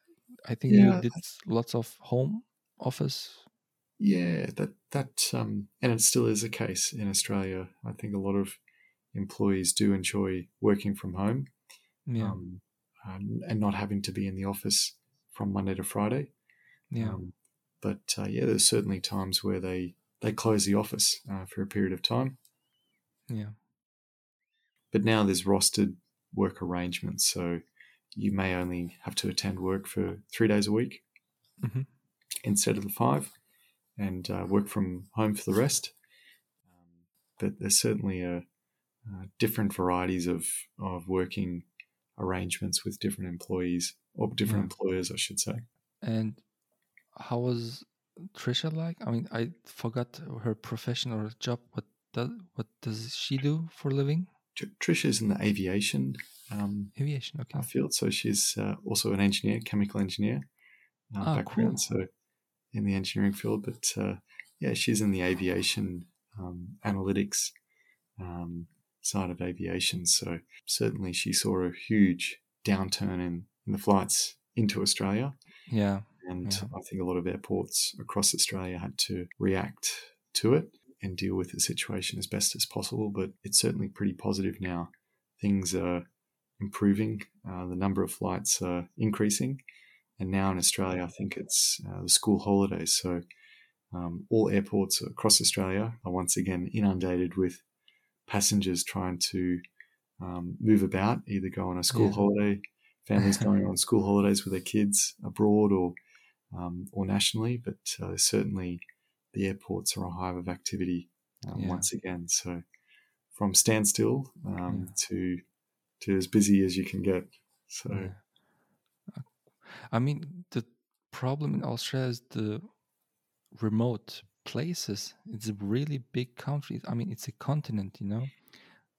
i think yeah. you did lots of home office yeah that that um and it still is a case in australia i think a lot of employees do enjoy working from home yeah. Um, um, and not having to be in the office from Monday to Friday. Yeah. Um, but uh, yeah, there's certainly times where they they close the office uh, for a period of time. Yeah. But now there's rostered work arrangements, so you may only have to attend work for three days a week mm-hmm. instead of the five, and uh, work from home for the rest. Um, but there's certainly a, uh, different varieties of of working arrangements with different employees or different yeah. employers, I should say. And how was Trisha like? I mean, I forgot her profession or job. What does what does she do for a living? Trisha is in the aviation um, aviation okay. field, so she's uh, also an engineer, chemical engineer uh, oh, background. Cool. So in the engineering field, but uh, yeah, she's in the aviation um, analytics um, side of aviation. So certainly she saw a huge downturn in, in the flights into Australia. Yeah. And yeah. I think a lot of airports across Australia had to react to it and deal with the situation as best as possible. But it's certainly pretty positive now. Things are improving, uh, the number of flights are increasing. And now in Australia, I think it's uh, the school holidays. So um, all airports across Australia are once again inundated with passengers trying to um, move about, either go on a school yeah. holiday, families *laughs* going on school holidays with their kids abroad or um, or nationally. But uh, certainly, the airports are a hive of activity um, yeah. once again. So from standstill um, yeah. to to as busy as you can get. So, I mean, the problem in Australia is the remote places. It's a really big country. I mean, it's a continent, you know,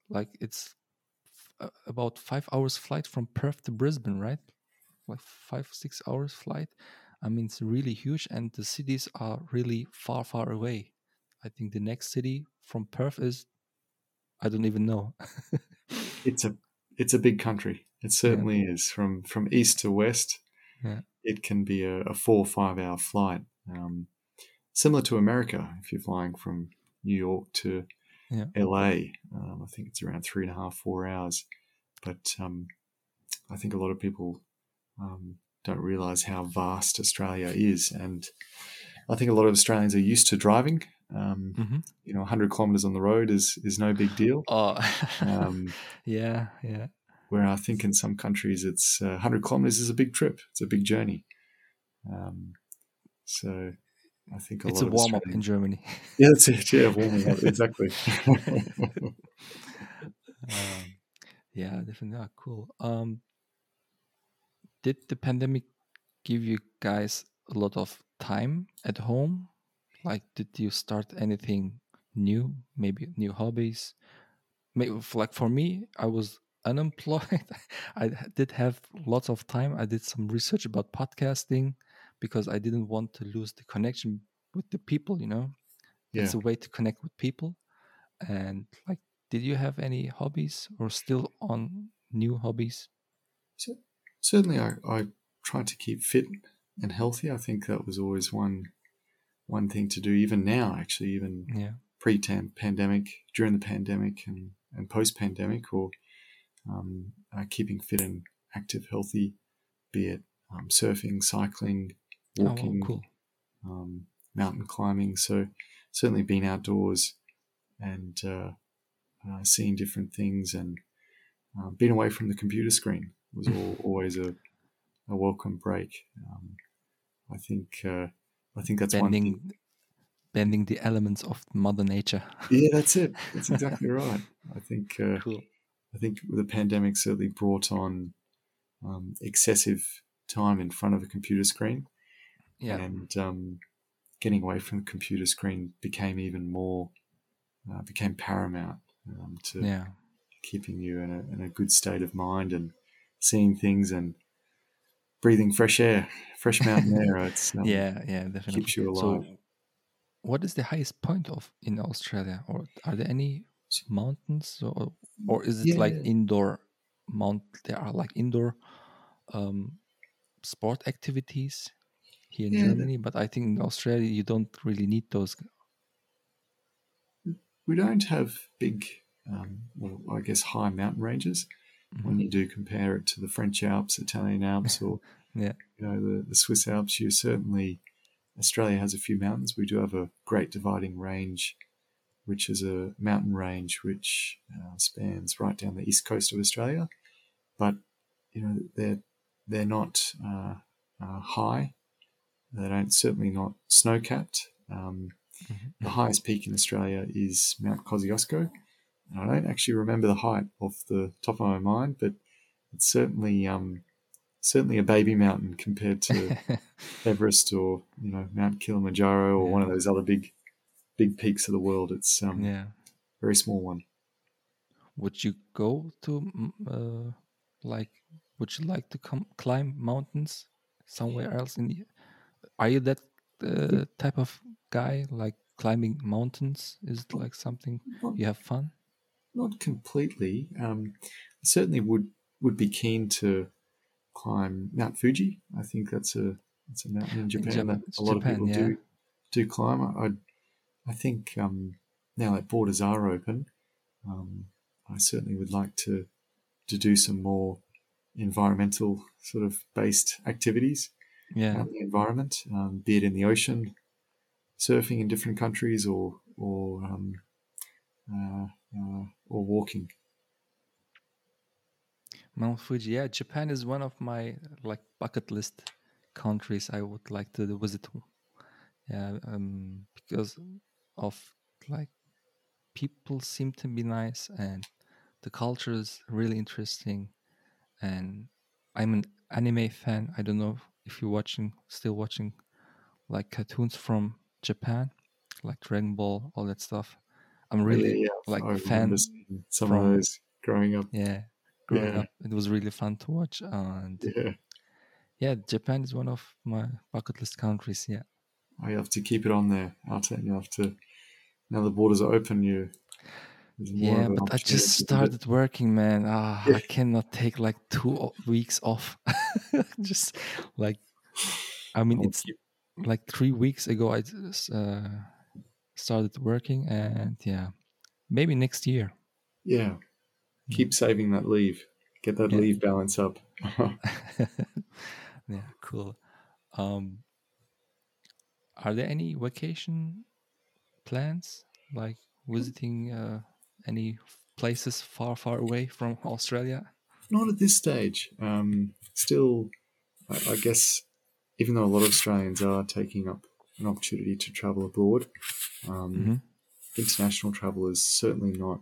like it's f- about five hours flight from Perth to Brisbane, right? Like five six hours flight. I mean, it's really huge, and the cities are really far, far away. I think the next city from Perth is I don't even know. *laughs* it's a it's a big country. It certainly yeah. is from from east to west. Yeah. It can be a, a four or five hour flight, um, similar to America. If you're flying from New York to yeah. LA, um, I think it's around three and a half four hours. But um, I think a lot of people um, don't realize how vast Australia is, and I think a lot of Australians are used to driving. Um, mm-hmm. You know, 100 kilometers on the road is is no big deal. *laughs* Oh, um, *laughs* yeah, yeah. Where I think in some countries, it's uh, 100 kilometers is a big trip. It's a big journey. Um, so I think a it's a warm up in Germany. *laughs* Yeah, that's it. Yeah, warming up exactly. um, yeah, definitely. Ah, cool. Um, did the pandemic give you guys a lot of time at home? Like, did you start anything new? Maybe new hobbies? Maybe like for me, I was *laughs* unemployed. I did have lots of time. I did some research about podcasting because I didn't want to lose the connection with the people. You know, yeah. it's a way to connect with people. And like, did you have any hobbies or still on new hobbies? So, certainly, I, I tried to keep fit and healthy. I think that was always one one thing to do. Even now, actually, even yeah. pre pandemic, during the pandemic, and and post pandemic, or um, uh, keeping fit and active, healthy, be it um, surfing, cycling, walking, oh, cool. um, mountain climbing. So certainly being outdoors and uh, uh, seeing different things and uh, being away from the computer screen was all, always a, a welcome break. Um, I think uh, I think that's bending, one thing. Bending the elements of Mother Nature. *laughs* yeah, that's it. That's *laughs* exactly right. I think uh, cool. I think the pandemic certainly brought on um, excessive time in front of a computer screen. Yeah. And um, getting away from the computer screen became even more, uh, became paramount um, to yeah. keeping you in a, in a good state of mind and seeing things and breathing fresh air, fresh mountain *laughs* air. It's, um, yeah, yeah, definitely. Keeps you alive. So, what is the highest point of in Australia, or are there any mountains, or or is it yeah. like indoor mount? There are like indoor um, sport activities here in yeah. Germany, but I think in Australia you don't really need those. We don't have big, um, well, I guess, high mountain ranges. Mm-hmm. When you do compare it to the French Alps, Italian Alps, or *laughs* yeah. you know the, the Swiss Alps, you certainly Australia has a few mountains. We do have a great dividing range which is a mountain range which uh, spans right down the east coast of Australia. But you know they're they're not uh, uh, high. They don't certainly not snow capped. Um, mm-hmm. The highest peak in Australia is Mount Kosciuszko, and I don't actually remember the height off the top of my mind, but it's certainly um, certainly a baby mountain compared to *laughs* Everest or you know Mount Kilimanjaro or yeah. one of those other big big peaks of the world. It's um, yeah, very small one. Would you go to uh, like? Would you like to come climb mountains somewhere else in the? Are you that uh, type of guy like climbing mountains? Is it like something you have fun? Not completely. Um, I certainly would would be keen to climb Mount Fuji. I think that's a it's a mountain in Japan, that a lot Japan, of people yeah. do do climb. I'd I think um, now that borders are open, um, I certainly would like to to do some more environmental sort of based activities yeah. the environment, um, be it in the ocean, surfing in different countries, or or um, uh, uh, or walking. Mount Fuji, yeah, Japan is one of my like bucket list countries I would like to visit. Yeah, um, because of like people seem to be nice and the culture is really interesting and i'm an anime fan i don't know if you're watching still watching like cartoons from japan like dragon ball all that stuff i'm really yeah, like a fan some from, of those growing up yeah growing yeah. up it was really fun to watch and yeah yeah japan is one of my bucket list countries yeah I have to keep it on there. I'll tell you have to now the borders are open, you yeah, but I just started working, man. Ah, *laughs* yeah. I cannot take like two weeks off. *laughs* just like, I mean, it's like three weeks ago. I just, uh, started working, and yeah, maybe next year. Yeah, keep saving that leave. Get that yeah. leave balance up. *laughs* *laughs* yeah, cool. Um, are there any vacation plans, like visiting uh, any places far, far away from Australia? Not at this stage. Um, still, I, I guess, even though a lot of Australians are taking up an opportunity to travel abroad, um, mm-hmm. international travel is certainly not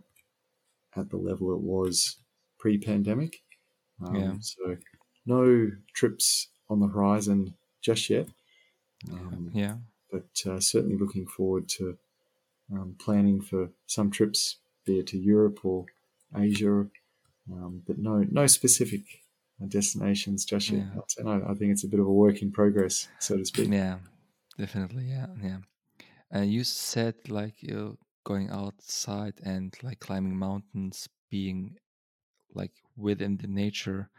at the level it was pre-pandemic. Um, yeah. So, no trips on the horizon just yet. Um, yeah. But uh, certainly looking forward to um, planning for some trips, be it to Europe or Asia, um, but no no specific destinations just yet. Yeah. And I, I, think it's a bit of a work in progress, so to speak. Yeah, definitely. Yeah, yeah. And you said like you're going outside and like climbing mountains, being like within the nature.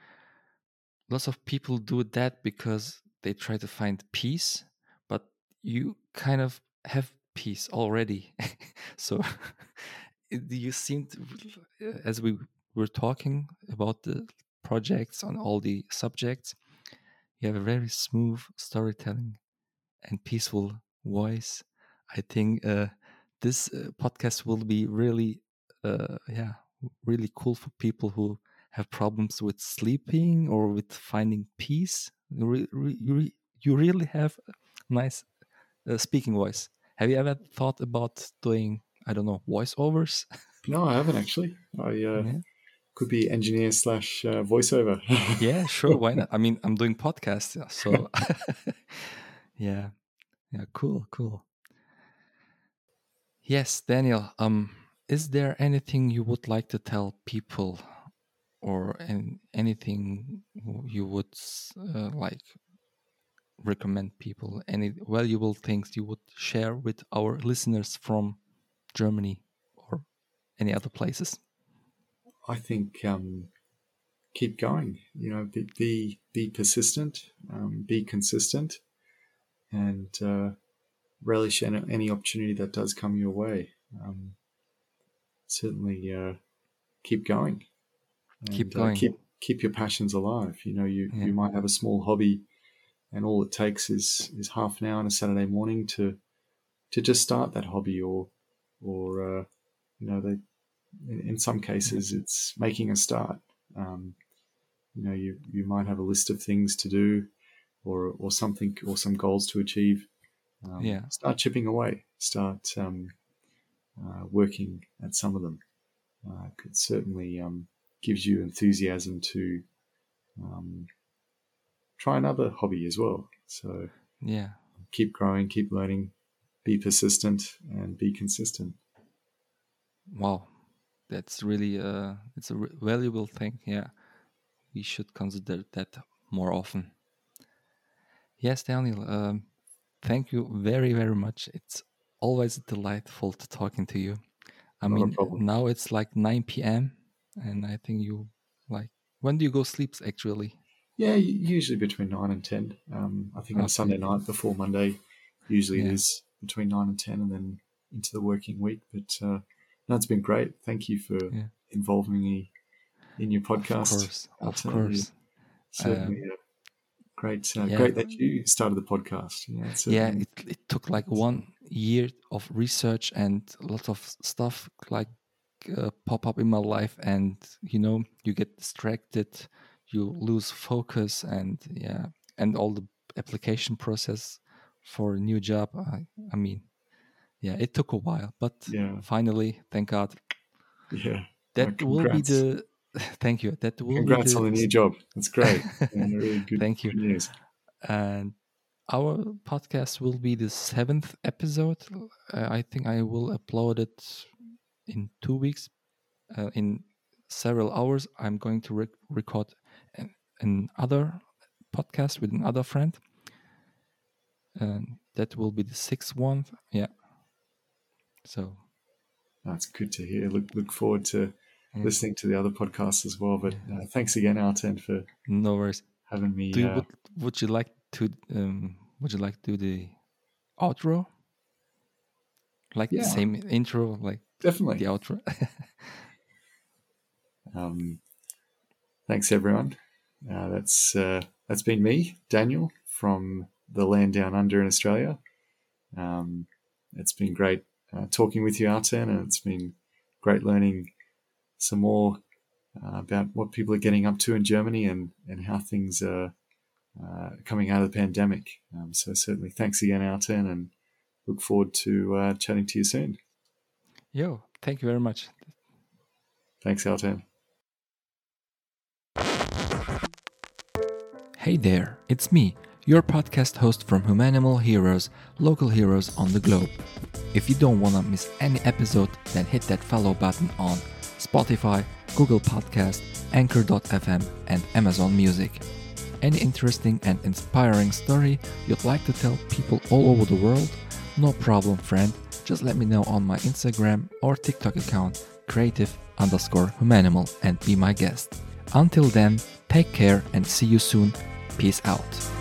Lots of people do that because they try to find peace, but you kind of have peace already. *laughs* so eh, you seem to, eh, as we were talking about the projects on all the subjects, you have a very smooth storytelling and peaceful voice. I think uh, this uh, podcast will be really, uh, yeah, really cool for people who have problems with sleeping or with finding peace. Re re you really have a nice uh, speaking voice. Have you ever thought about doing, I don't know, voiceovers? *laughs* No, I haven't actually. I uh, yeah. could be engineer slash uh, voiceover. yeah, sure. Why not? I mean, I'm doing podcasts, so *laughs* *laughs* yeah, yeah, cool, cool. Yes, Daniel. Um, is there anything you would like to tell people, or anything you would uh, like recommend people? Any valuable things you would share with our listeners from Germany or any other places? I think um, keep going. You know, be be, be persistent, um, be consistent, and uh, relish any, any, opportunity that does come your way. Um, certainly, uh, keep going. And, keep uh, going. Keep keep your passions alive. You know, you yeah. you might have a small hobby and all it takes is is half an hour on a Saturday morning to to just start that hobby, or or uh, you know, they in, in, some cases it's making a start. Um, you know, you you might have a list of things to do, or or something, or some goals to achieve. Um, yeah, start chipping away. Start um, uh, working at some of them. Uh, could certainly um, gives you enthusiasm to um, try another hobby as well. So yeah, keep growing, keep learning, be persistent, and be consistent. Wow, that's really uh, it's a valuable thing. Yeah, we should consider that more often. Yes, Daniel. Um, thank you very very much. It's always delightful to talking to you. I Not mean, now it's like 9 p.m. and I think you like when do you go sleep actually? Yeah, usually between nine and ten. Um, I think okay. on Sunday night before Monday, usually yeah. it is between nine and ten, and then into the working week. But uh, no, it's been great. Thank you for yeah. involving me in your podcast. Of course, of course. Certainly, um, uh, great. Uh, yeah. Great that you started the podcast. Yeah, yeah it, it took like one year of research and a lot of stuff like uh, pop up in my life, and you know, you get distracted you lose focus and yeah and all the application process for a new job i, I mean yeah it took a while but yeah. finally thank god yeah that will be the *laughs* thank you that will congrats on the new job that's *laughs* great really good, thank you news. and our podcast will be the seventh episode uh, i think i will upload it in two weeks uh, in several hours i'm going to rec- record an, another podcast with another friend. And that will be the sixth one. Yeah. So that's good to hear. Look look forward to Yeah. listening to the other podcasts as well. But uh, thanks again, Altan, for no worries. having me. Do you, uh, would, would you like to um would you like to do the outro? Like Yeah. the same intro, like definitely. the outro. *laughs* Um, thanks everyone. Uh, that's uh, that's been me, Daniel, from the land down under in Australia. Um, it's been great uh, talking with you, Altan, and it's been great learning some more uh, about what people are getting up to in Germany and and how things are uh, coming out of the pandemic. Um, so certainly, thanks again, Altan, and look forward to uh, chatting to you soon. Yo, thank you very much. Thanks, Altan. Hey there, it's me, your podcast host from Humanimal Heroes, local heroes on the globe. If you don't want to miss any episode, then hit that follow button on Spotify, Google Podcast, Anchor.fm, and Amazon Music. Any interesting and inspiring story you'd like to tell people all over the world? No problem, friend. Just let me know on my Instagram or TikTok account, creative underscore humanimal, and be my guest. Until then, take care and see you soon. Peace out.